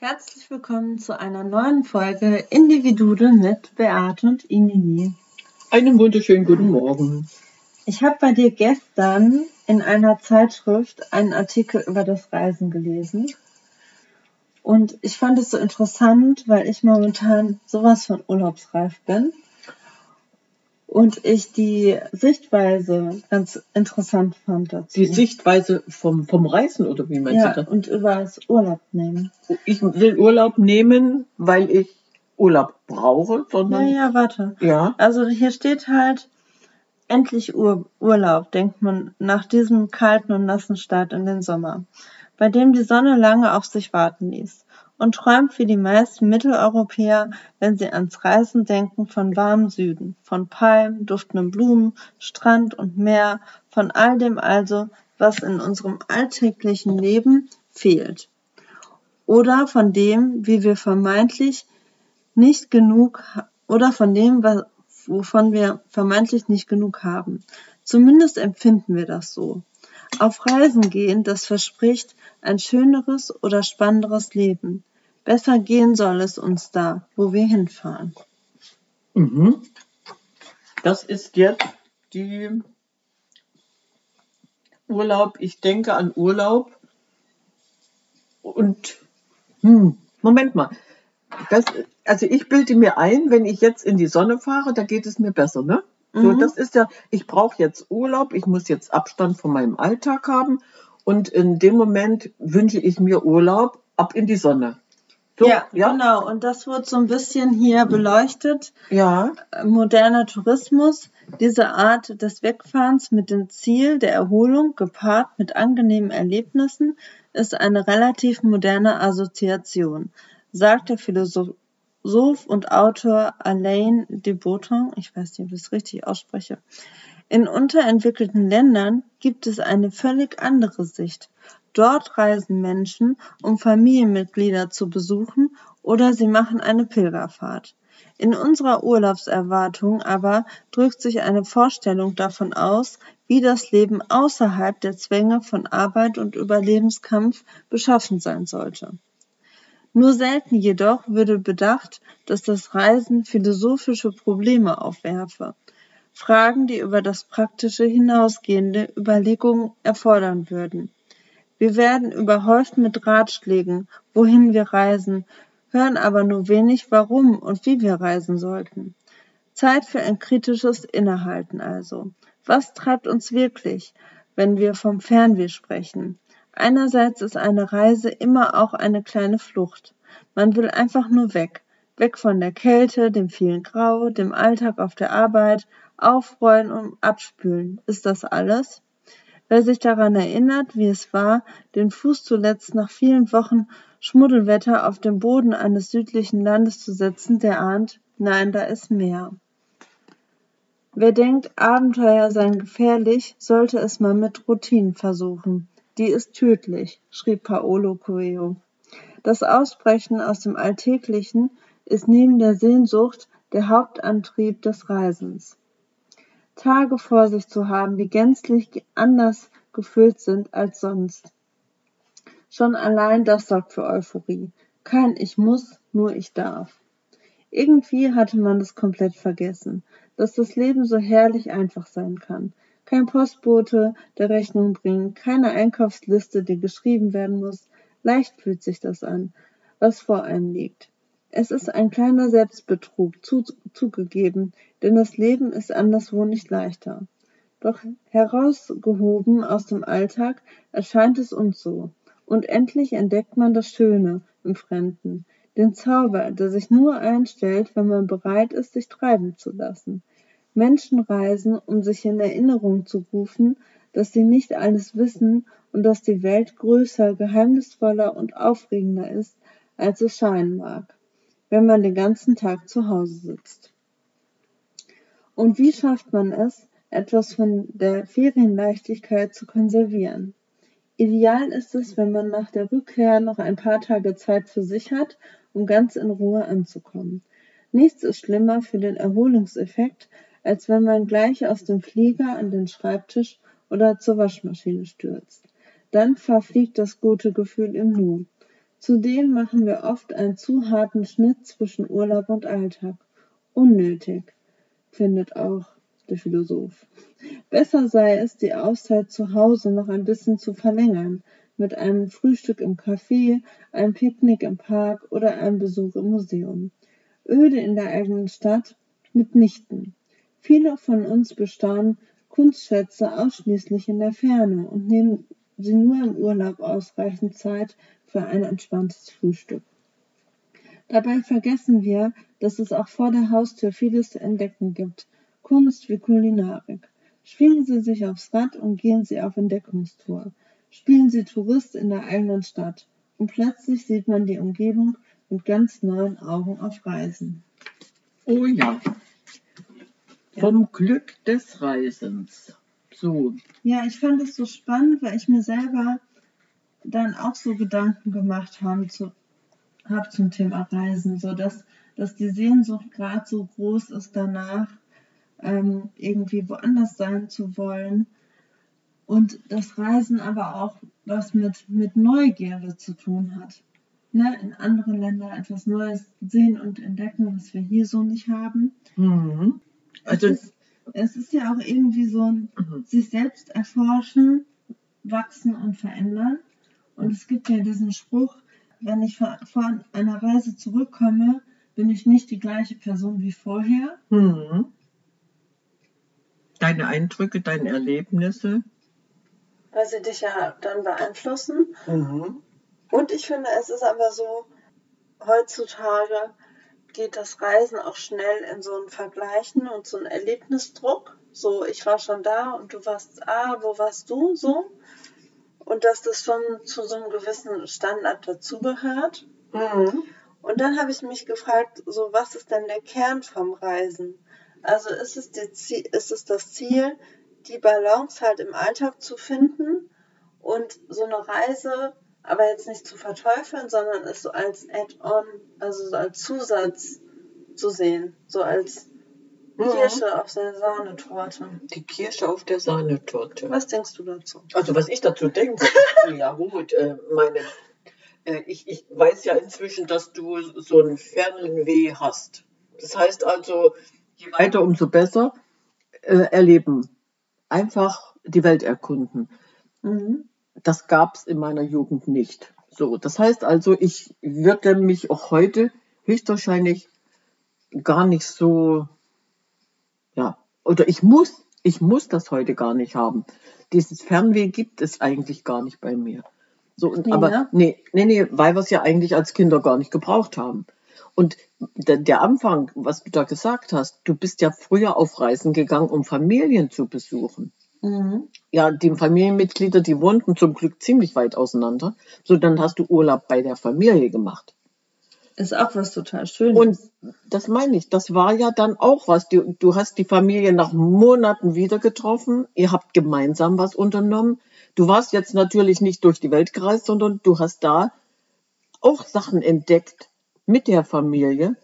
Herzlich willkommen zu einer neuen Folge Individudel mit Beate und Inini. Einen wunderschönen guten Morgen. Ich habe bei dir gestern in einer Zeitschrift einen Artikel über das Reisen gelesen. Und ich fand es so interessant, weil ich momentan sowas von urlaubsreif bin und ich die Sichtweise ganz interessant fand dazu. Die Sichtweise vom, vom Reisen oder wie meinst ja, du das? und über das Urlaub nehmen. Ich will Urlaub nehmen, weil ich Urlaub brauche, sondern. Ja, ja, warte. Ja. Also hier steht halt, endlich Ur Urlaub, denkt man nach diesem kalten und nassen Start in den Sommer, bei dem die Sonne lange auf sich warten ließ und träumt wie die meisten Mitteleuropäer, wenn sie ans Reisen denken, von warmem Süden, von Palmen, duftenden Blumen, Strand und Meer, von all dem also, was in unserem alltäglichen Leben fehlt. Oder von dem, wie wir vermeintlich nicht genug, oder von dem, wovon wir vermeintlich nicht genug haben. Zumindest empfinden wir das so. Auf Reisen gehen, das verspricht ein schöneres oder spannenderes Leben. Besser gehen soll es uns da, wo wir hinfahren. Mhm. Das ist jetzt die Urlaub. Ich denke an Urlaub. Und, hm, Moment mal. Das, also ich bilde mir ein, wenn ich jetzt in die Sonne fahre, da geht es mir besser, ne? Mhm. So, das ist ja, ich brauche jetzt Urlaub, ich muss jetzt Abstand von meinem Alltag haben und in dem Moment wünsche ich mir Urlaub ab in die Sonne. So, ja, ja, genau. Und das wird so ein bisschen hier beleuchtet. Ja. Moderner Tourismus, diese Art des Wegfahrens mit dem Ziel der Erholung gepaart mit angenehmen Erlebnissen, ist eine relativ moderne Assoziation, sagt der Philosoph und Autor Alain de Botton, ich weiß nicht, ob ich es richtig ausspreche. In unterentwickelten Ländern gibt es eine völlig andere Sicht. Dort reisen Menschen, um Familienmitglieder zu besuchen oder sie machen eine Pilgerfahrt. In unserer Urlaubserwartung aber drückt sich eine Vorstellung davon aus, wie das Leben außerhalb der Zwänge von Arbeit und Überlebenskampf beschaffen sein sollte. Nur selten jedoch würde bedacht, dass das Reisen philosophische Probleme aufwerfe. Fragen, die über das Praktische hinausgehende Überlegungen erfordern würden. Wir werden überhäuft mit Ratschlägen, wohin wir reisen, hören aber nur wenig, warum und wie wir reisen sollten. Zeit für ein kritisches Innehalten also. Was treibt uns wirklich, wenn wir vom Fernweh sprechen? Einerseits ist eine Reise immer auch eine kleine Flucht. Man will einfach nur weg. Weg von der Kälte, dem vielen Grau, dem Alltag auf der Arbeit, aufrollen und abspülen. Ist das alles? Wer sich daran erinnert, wie es war, den Fuß zuletzt nach vielen Wochen Schmuddelwetter auf dem Boden eines südlichen Landes zu setzen, der ahnt, nein, da ist mehr. Wer denkt, Abenteuer seien gefährlich, sollte es mal mit Routinen versuchen. Die ist tödlich, schrieb Paolo Coelho. Das Ausbrechen aus dem Alltäglichen ist neben der Sehnsucht der Hauptantrieb des Reisens. Tage vor sich zu haben, die gänzlich anders gefüllt sind als sonst. Schon allein das sorgt für Euphorie. Kein Ich muss, nur ich darf. Irgendwie hatte man es komplett vergessen, dass das Leben so herrlich einfach sein kann. Kein Postbote, der Rechnung bringt, keine Einkaufsliste, die geschrieben werden muss. Leicht fühlt sich das an, was vor einem liegt. Es ist ein kleiner Selbstbetrug, zu, zugegeben, denn das Leben ist anderswo nicht leichter. Doch herausgehoben aus dem Alltag erscheint es uns so. Und endlich entdeckt man das Schöne im Fremden, den Zauber, der sich nur einstellt, wenn man bereit ist, sich treiben zu lassen. Menschen reisen, um sich in Erinnerung zu rufen, dass sie nicht alles wissen und dass die Welt größer, geheimnisvoller und aufregender ist, als es scheinen mag, wenn man den ganzen Tag zu Hause sitzt. Und wie schafft man es, etwas von der Ferienleichtigkeit zu konservieren? Ideal ist es, wenn man nach der Rückkehr noch ein paar Tage Zeit für sich hat, um ganz in Ruhe anzukommen. Nichts ist schlimmer für den Erholungseffekt, als wenn man gleich aus dem Flieger an den Schreibtisch oder zur Waschmaschine stürzt. Dann verfliegt das gute Gefühl im Nu. Zudem machen wir oft einen zu harten Schnitt zwischen Urlaub und Alltag. Unnötig, findet auch der Philosoph. Besser sei es, die Auszeit zu Hause noch ein bisschen zu verlängern, mit einem Frühstück im Café, einem Picknick im Park oder einem Besuch im Museum. Öde in der eigenen Stadt mitnichten. Viele von uns bestaunen Kunstschätze ausschließlich in der Ferne und nehmen sie nur im Urlaub ausreichend Zeit für ein entspanntes Frühstück. Dabei vergessen wir, dass es auch vor der Haustür vieles zu entdecken gibt. Kunst wie Kulinarik. Schwingen Sie sich aufs Rad und gehen Sie auf Entdeckungstour. Spielen Sie Tourist in der eigenen Stadt. Und plötzlich sieht man die Umgebung mit ganz neuen Augen auf Reisen. Oh ja. Vom Glück des Reisens. So. Ja, ich fand es so spannend, weil ich mir selber dann auch so Gedanken gemacht habe zu, hab zum Thema Reisen, so dass, dass die Sehnsucht gerade so groß ist danach, ähm, irgendwie woanders sein zu wollen. Und das Reisen aber auch was mit, mit Neugierde zu tun hat. Ne? In anderen Ländern etwas Neues sehen und entdecken, was wir hier so nicht haben. Mhm. Also, es, ist, es ist ja auch irgendwie so ein Mhm. sich selbst erforschen, wachsen und verändern. Und es gibt ja diesen Spruch, wenn ich von, einer Reise zurückkomme, bin ich nicht die gleiche Person wie vorher. Mhm. Deine Eindrücke, deine Erlebnisse. Weil sie dich ja dann beeinflussen. Mhm. Und ich finde, es ist aber so, heutzutage geht das Reisen auch schnell in so ein Vergleichen und so einen Erlebnisdruck. So, ich war schon da und du warst, ah, wo warst du? So. Und dass das schon zu so einem gewissen Standard dazugehört. Mhm. Und dann habe ich mich gefragt, so, was ist denn der Kern vom Reisen? Also ist es, die, Zie- ist es das Ziel, die Balance halt im Alltag zu finden und so eine Reise aber jetzt nicht zu verteufeln, sondern es so als Add-on, also so als Zusatz zu sehen, so als. Kirsche auf der Sahnetorte. Die Kirsche auf der Sahnetorte. Was denkst du dazu? Also was ich dazu denke, ja gut, äh, meine, äh, ich, ich weiß ja inzwischen, dass du so ein Fernweh hast. Das heißt also, je weiter, umso besser äh, erleben. Einfach die Welt erkunden. Mhm. Das gab es in meiner Jugend nicht. So, das heißt also, ich würde mich auch heute höchstwahrscheinlich gar nicht so, oder ich muss, ich muss das heute gar nicht haben. Dieses Fernweh gibt es eigentlich gar nicht bei mir. So, und, Nee, aber ne? nee, nee, nee, weil wir es ja eigentlich als Kinder gar nicht gebraucht haben. Und der, der Anfang, was du da gesagt hast, du bist ja früher auf Reisen gegangen, um Familien zu besuchen Mhm. ja, die Familienmitglieder, die wohnten zum Glück ziemlich weit auseinander. So, dann hast du Urlaub bei der Familie gemacht. Ist auch was total Schönes. Und das meine ich, das war ja dann auch was. Du, du hast die Familie nach Monaten wieder getroffen. Ihr habt gemeinsam was unternommen. Du warst jetzt natürlich nicht durch die Welt gereist, sondern du hast da auch Sachen entdeckt mit der Familie.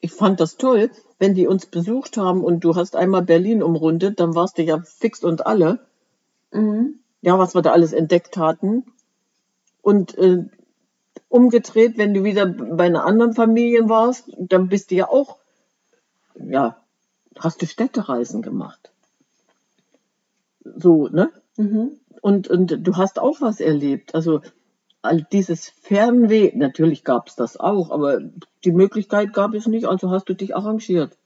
Ich fand das toll, wenn die uns besucht haben und du hast einmal Berlin umrundet, dann warst du ja fix und alle. mhm. ja, was wir da alles entdeckt hatten. Und äh, umgedreht, wenn du wieder bei einer anderen Familie warst, dann bist du ja auch, ja, hast du Städtereisen gemacht. So, ne? Mhm. Und, und du hast auch was erlebt. Also all dieses Fernweh, natürlich gab es das auch, aber die Möglichkeit gab es nicht, also hast du dich arrangiert.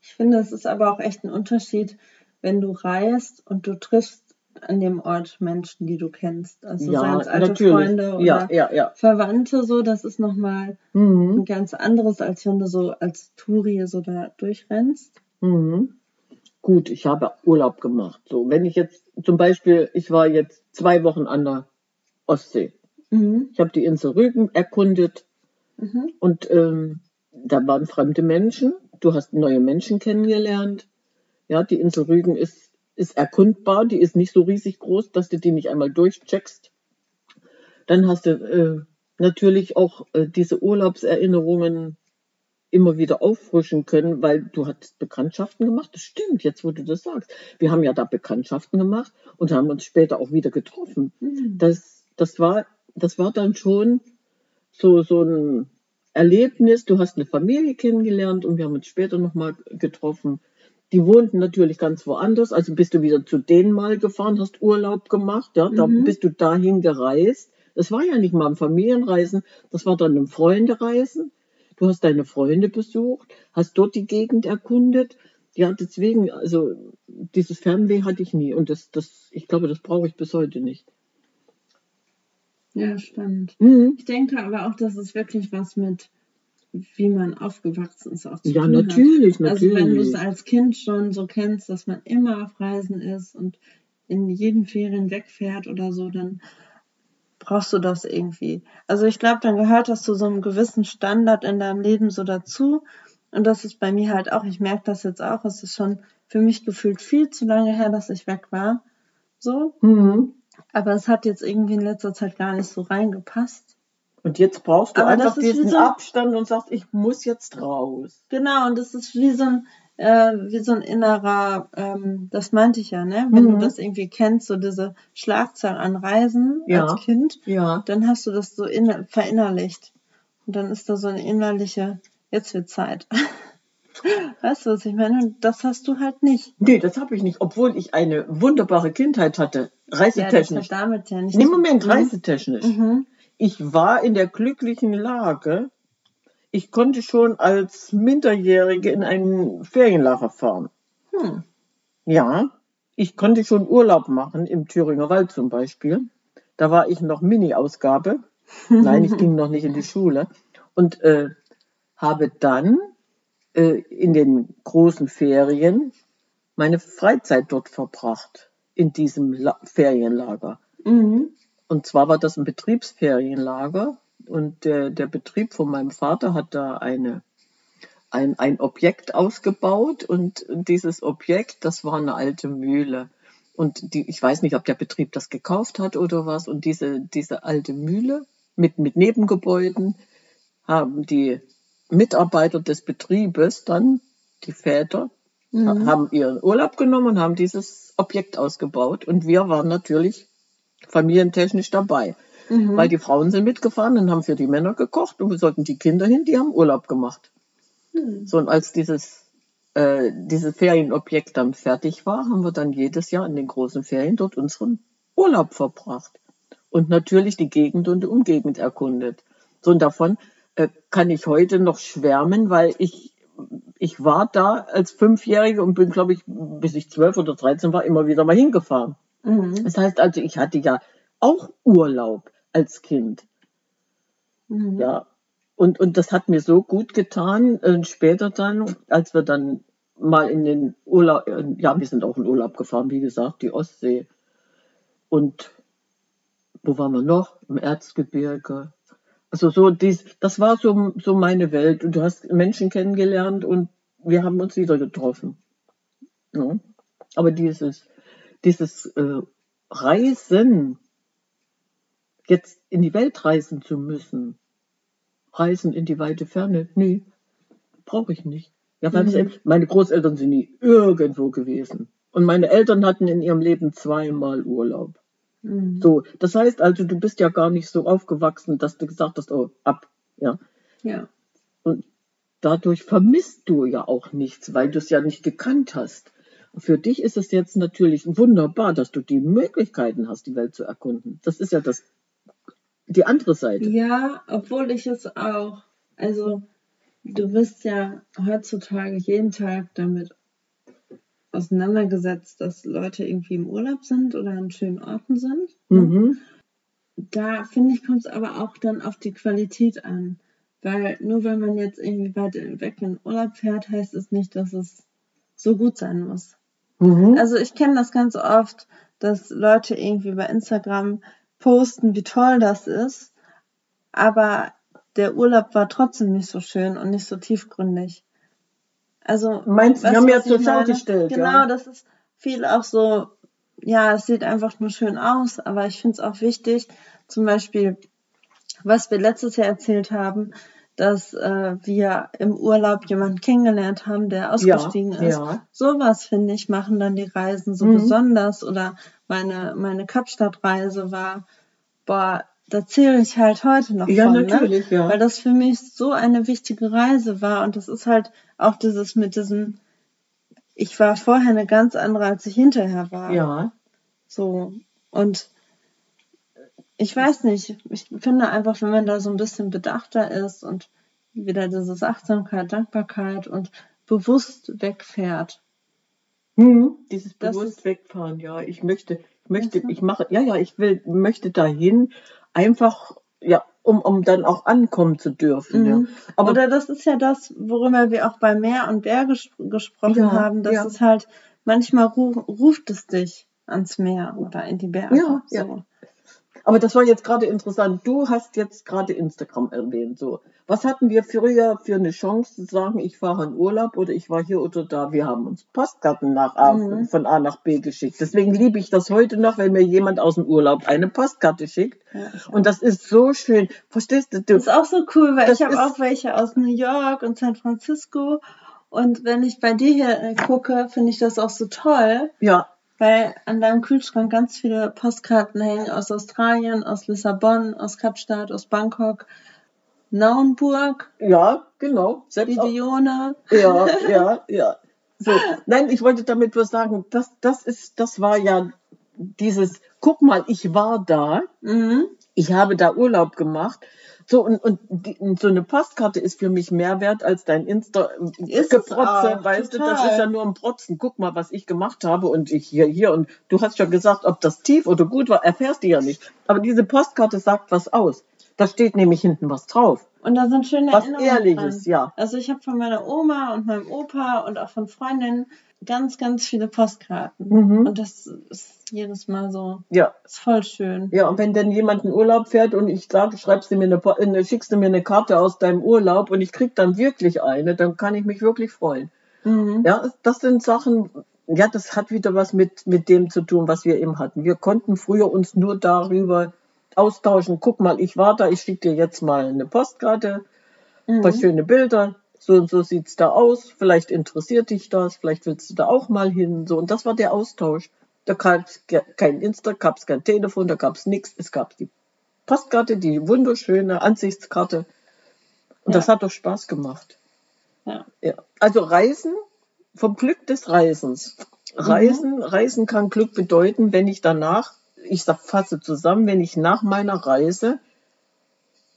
Ich finde, es ist aber auch echt ein Unterschied, wenn du reist und du triffst an dem Ort Menschen, die du kennst. Also Ja, seien es alte natürlich. Freunde oder Ja, ja, ja. Verwandte, so, das ist nochmal Mhm. ein ganz anderes, als wenn du so als Touri so da durchrennst. Mhm. Gut, ich habe Urlaub gemacht. So, wenn ich jetzt zum Beispiel, ich war jetzt zwei Wochen an der Ostsee. Mhm. Ich habe die Insel Rügen erkundet Mhm. und ähm, da waren fremde Menschen. Du hast neue Menschen kennengelernt. Ja, die Insel Rügen ist, ist erkundbar. Die ist nicht so riesig groß, dass du die nicht einmal durchcheckst. Dann hast du äh, natürlich auch äh, diese Urlaubserinnerungen immer wieder auffrischen können, weil du hattest Bekanntschaften gemacht. Das stimmt, jetzt wo du das sagst. Wir haben ja da Bekanntschaften gemacht und haben uns später auch wieder getroffen. Mhm. Das, das, war, das war dann schon so, so ein Erlebnis. Du hast eine Familie kennengelernt und wir haben uns später nochmal getroffen. Die wohnten natürlich ganz woanders. Also bist du wieder zu denen mal gefahren, hast Urlaub gemacht. Ja, da Mhm. bist du dahin gereist. Das war ja nicht mal ein Familienreisen, das war dann ein Freundereisen. Du hast deine Freunde besucht, hast dort die Gegend erkundet. Ja, deswegen, also dieses Fernweh hatte ich nie und das, das, ich glaube, das brauche ich bis heute nicht. Ja, spannend. Mhm. Ich denke aber auch, dass es wirklich was mit, wie man aufgewachsen ist, auch zu Ja, tun hat. natürlich, Also wenn du es natürlich. als Kind schon so kennst, dass man immer auf Reisen ist und in jeden Ferien wegfährt oder so, dann brauchst du das irgendwie. Also ich glaube, dann gehört das zu so einem gewissen Standard in deinem Leben so dazu. Und das ist bei mir halt auch, ich merke das jetzt auch, es ist schon für mich gefühlt viel zu lange her, dass ich weg war. So. Mhm. Aber es hat jetzt irgendwie in letzter Zeit gar nicht so reingepasst. Und jetzt brauchst du Aber einfach diesen so- Abstand und sagst, ich muss jetzt raus. Genau, und das ist wie so ein, äh, wie so ein innerer, ähm, das meinte ich ja, ne? Wenn Mhm. du das irgendwie kennst, so diese Schlagzahl an Reisen Ja. als Kind, Ja. dann hast du das so inner verinnerlicht. Und dann ist da so eine innerliche, jetzt wird Zeit. weißt du, was ich meine? Und das hast du halt nicht. Nee, das habe ich nicht, obwohl ich eine wunderbare Kindheit hatte, Ja, das reisetechnisch. hat damit ja nicht Nee, Moment, Mhm. reisetechnisch. Mhm. Ich war in der glücklichen Lage, ich konnte schon als Minderjährige in einen Ferienlager fahren. Hm. Ja, ich konnte schon Urlaub machen, im Thüringer Wald zum Beispiel. Da war ich noch Mini-Ausgabe. Nein, ich ging noch nicht in die Schule. Und äh, habe dann äh, in den großen Ferien meine Freizeit dort verbracht, in diesem La Ferienlager. Mhm. Und zwar war das ein Betriebsferienlager und der, der Betrieb von meinem Vater hat da eine, ein, ein Objekt ausgebaut und dieses Objekt, das war eine alte Mühle. Und die, ich weiß nicht, ob der Betrieb das gekauft hat oder was. Und diese, diese alte Mühle mit, mit Nebengebäuden haben die Mitarbeiter des Betriebes dann, die Väter, Mhm. haben ihren Urlaub genommen und haben dieses Objekt ausgebaut. Und wir waren natürlich familientechnisch dabei. Mhm. Weil die Frauen sind mitgefahren und haben für die Männer gekocht und wir sollten die Kinder hin, die haben Urlaub gemacht. Mhm. So, und als dieses, äh, dieses Ferienobjekt dann fertig war, haben wir dann jedes Jahr in den großen Ferien dort unseren Urlaub verbracht. Und natürlich die Gegend und die Umgegend erkundet. So, und davon äh, kann ich heute noch schwärmen, weil ich, ich war da als Fünfjährige und bin, glaube ich, bis ich zwölf oder dreizehn war, immer wieder mal hingefahren. Mhm. Das heißt also, ich hatte ja auch Urlaub als Kind. Mhm. Ja. Und, und das hat mir so gut getan. Und später dann, als wir dann mal in den Urlaub, äh, ja, wir sind auch in Urlaub gefahren, wie gesagt, die Ostsee. Und wo waren wir noch? Im Erzgebirge. Also so dies, das war so, so meine Welt. Und du hast Menschen kennengelernt und wir haben uns wieder getroffen. Ja. Aber dieses, dieses äh, Reisen, jetzt in die Welt reisen zu müssen, reisen in die weite Ferne, nee, brauche ich nicht. Ja, weil Mhm. meine Großeltern sind nie irgendwo gewesen. Und meine Eltern hatten in ihrem Leben zweimal Urlaub. Mhm. So, das heißt also, du bist ja gar nicht so aufgewachsen, dass du gesagt hast, oh, ab, ja. Ja. Und dadurch vermisst du ja auch nichts, weil du es ja nicht gekannt hast. Für dich ist es jetzt natürlich wunderbar, dass du die Möglichkeiten hast, die Welt zu erkunden. Das ist ja das, die andere Seite. Ja, obwohl ich es auch, also du bist ja heutzutage jeden Tag damit auseinandergesetzt, dass Leute irgendwie im Urlaub sind oder an schönen Orten sind. ne? Mhm. Da finde ich, kommt es aber auch dann auf die Qualität an. Weil nur wenn man jetzt irgendwie weit weg in Urlaub fährt, heißt es nicht, dass es so gut sein muss. Mhm. Also ich kenne das ganz oft, dass Leute irgendwie bei Instagram posten, wie toll das ist, aber der Urlaub war trotzdem nicht so schön und nicht so tiefgründig. Also Meinst du, weißt haben ja zur Schau gestellt, Genau, ja. das ist viel auch so, ja, es sieht einfach nur schön aus, aber ich finde es auch wichtig, zum Beispiel, was wir letztes Jahr erzählt haben, dass äh, wir im Urlaub jemanden kennengelernt haben, der ausgestiegen ist. ja. Sowas, finde ich, machen dann die Reisen so Mhm. besonders. Oder meine, meine Kapstadt-Reise war, boah, da zähle ich halt heute noch Ja, von, ne? natürlich, ja. Weil das für mich so eine wichtige Reise war. Und das ist halt auch dieses mit diesem, ich war vorher eine ganz andere, als ich hinterher war. Ja. So. Und ich weiß nicht, ich finde einfach, wenn man da so ein bisschen bedachter ist und wieder dieses Achtsamkeit, Dankbarkeit und bewusst wegfährt. Hm, dieses bewusst ist- wegfahren, ja. Ich möchte, ich möchte, ich mache, ja, ja, ich will, möchte dahin, einfach, ja, um, um dann auch ankommen zu dürfen, ja. Mhm. Aber Oder das ist ja das, worüber wir auch bei Meer und Berg ges gesprochen Ja, haben, dass ja. es halt, manchmal ru ruft es dich ans Meer oder in die Berge. Ja, so. ja. Aber das war jetzt gerade interessant. Du hast jetzt gerade Instagram erwähnt. So, was hatten wir früher für eine Chance zu sagen, ich fahre in Urlaub oder ich war hier oder da? Wir haben uns Postkarten nach A, Mhm. von A nach B geschickt. Deswegen liebe ich das heute noch, wenn mir jemand aus dem Urlaub eine Postkarte schickt. Ja, Und das ist so schön. Verstehst du? du Das ist auch so cool, weil ich habe auch welche aus New York und San Francisco. Und wenn ich bei dir hier äh, gucke, finde ich das auch so toll, ja, weil an deinem Kühlschrank ganz viele Postkarten hängen aus Australien, aus Lissabon, aus Kapstadt, aus Bangkok, Naumburg, ja, genau. Selbst auch, Bidione. Ja, ja, ja. So, nein, ich wollte damit nur sagen, das, das ist, das war ja dieses, guck mal, ich war da, Mhm. ich habe da Urlaub gemacht. So, und, und, die, so eine Postkarte ist für mich mehr wert als dein Insta Ist Geprotze, weißt du, das total. ist ja nur ein Protzen. Guck mal, was ich gemacht habe und ich hier, hier und du hast schon gesagt, ob das tief oder gut war, erfährst du ja nicht. Aber diese Postkarte sagt was aus. Da steht nämlich hinten was drauf. Und da sind schöne Was Erinnerungen Ehrliches, dran. ja. Also ich habe von meiner Oma und meinem Opa und auch von Freundinnen ganz, ganz viele Postkarten. Mhm. Und das ist jedes Mal so, Ja. ist voll schön. Ja, und wenn dann jemand in Urlaub fährt und ich sage, schreibst du mir eine, schickst du mir eine Karte aus deinem Urlaub und ich krieg dann wirklich eine, dann kann ich mich wirklich freuen. Mhm. Ja, das sind Sachen, ja, das hat wieder was mit, mit dem zu tun, was wir eben hatten. Wir konnten früher uns nur darüber austauschen. Guck mal, ich war da, ich schicke dir jetzt mal eine Postkarte, ein paar Mhm. schöne Bilder. So und so sieht's da aus. Vielleicht interessiert dich das, vielleicht willst du da auch mal hin. So, und das war der Austausch. Da gab es kein Insta, gab es kein Telefon, da gab es nichts. Es gab die Postkarte, die wunderschöne Ansichtskarte. Und Ja. das hat doch Spaß gemacht. Ja. Ja. Also Reisen, vom Glück des Reisens. Reisen, Reisen kann Glück bedeuten, wenn ich danach, ich fasse zusammen, wenn ich nach meiner Reise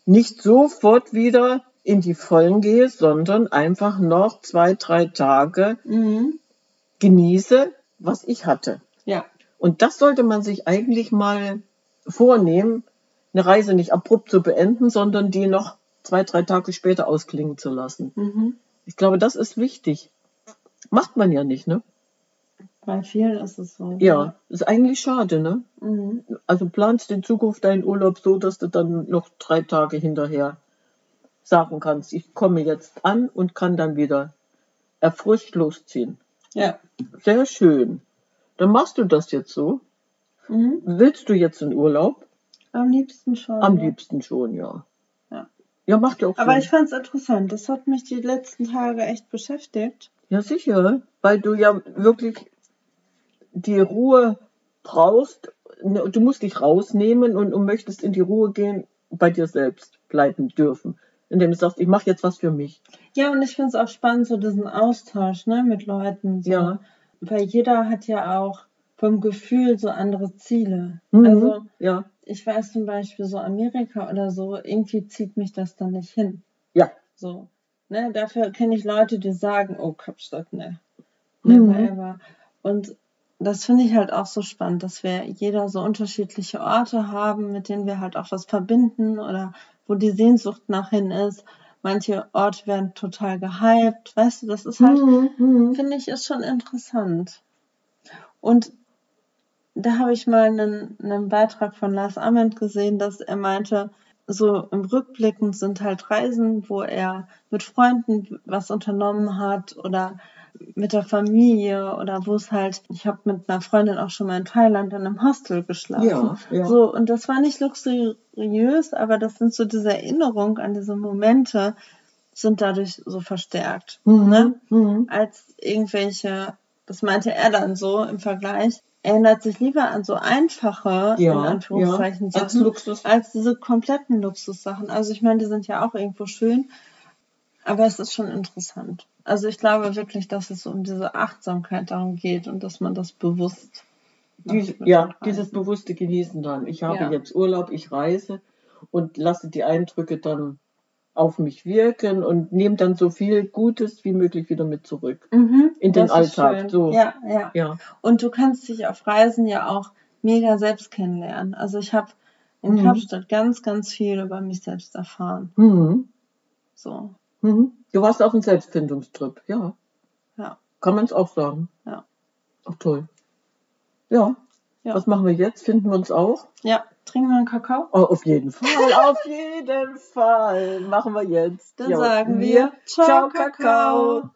nicht sofort wieder in die Vollen gehe, sondern einfach noch zwei, drei Tage Mhm. genieße, was ich hatte. Ja. Und das sollte man sich eigentlich mal vornehmen, eine Reise nicht abrupt zu beenden, sondern die noch zwei, drei Tage später ausklingen zu lassen. Mhm. Ich glaube, das ist wichtig. Macht man ja nicht, ne? Bei vielen ist es so. Ja, ist eigentlich schade, ne? Mhm. Also planst in Zukunft deinen Urlaub so, dass du dann noch drei Tage hinterher sagen kannst, ich komme jetzt an und kann dann wieder erfrischt losziehen. Ja. Sehr schön. Dann machst du das jetzt so. Mhm. Willst du jetzt in Urlaub? Am liebsten schon. Am ja. liebsten schon, ja. Ja. Ja, macht ja auch Aber Sinn. ich fand es interessant. Das hat mich die letzten Tage echt beschäftigt. Ja, sicher, weil du ja wirklich die Ruhe brauchst. Du musst dich rausnehmen und, und möchtest in die Ruhe gehen, bei dir selbst bleiben dürfen. Indem du sagst, ich mache jetzt was für mich. Ja, und ich finde es auch spannend, so diesen Austausch ne, mit Leuten. So. Ja. Weil jeder hat ja auch vom Gefühl so andere Ziele. Mhm. Also Ja, ich weiß zum Beispiel so Amerika oder so, irgendwie zieht mich das dann nicht hin. ja. So. Ne, dafür kenne ich Leute, die sagen, oh Kapstadt, ne. Mhm. Never. Und das finde ich halt auch so spannend, dass wir jeder so unterschiedliche Orte haben, mit denen wir halt auch was verbinden oder wo die Sehnsucht nach hin ist. Manche Orte werden total gehypt, weißt du, das ist halt, Mhm, mhm. finde ich, ist schon interessant. Und da habe ich mal einen, einen Beitrag von Lars Ament gesehen, dass er meinte, so im Rückblicken sind halt Reisen, wo er mit Freunden was unternommen hat oder mit der Familie oder wo es halt, ich habe mit einer Freundin auch schon mal in Thailand in einem Hostel geschlafen. Ja, ja. So, und das war nicht luxuriös, aber das sind so diese Erinnerungen an diese Momente, sind dadurch so verstärkt. Ne? Mhm. als irgendwelche, das meinte er dann so im Vergleich, er erinnert sich lieber an so einfache, Ja, in Anführungszeichen, ja, als Sachen, Luxus. als diese kompletten Luxussachen. Also ich meine, die sind ja auch irgendwo schön, aber es ist schon interessant. Also ich glaube wirklich, dass es um diese Achtsamkeit darum geht und dass man das bewusst Dies, macht mit ja, Reisen. dieses bewusste Genießen dann. Ich habe Ja. jetzt Urlaub, ich reise und lasse die Eindrücke dann auf mich wirken und nehme dann so viel Gutes wie möglich wieder mit zurück. Mhm, in den Alltag, schön. so. Ja, ja. Ja. Und du kannst dich auf Reisen ja auch mega selbst kennenlernen. Also ich habe in Mhm. Kapstadt ganz, ganz viel über mich selbst erfahren. Mhm. So, Mhm. Du warst auf einem Selbstfindungstrip, ja. ja, Kann man es auch sagen. ja. Ach toll. Ja. Ja. Was machen wir jetzt? Finden wir uns auch? Ja, trinken wir einen Kakao? Oh, auf jeden Fall, auf jeden Fall. Machen wir jetzt. Dann Ja, sagen wir Ciao, Kakao.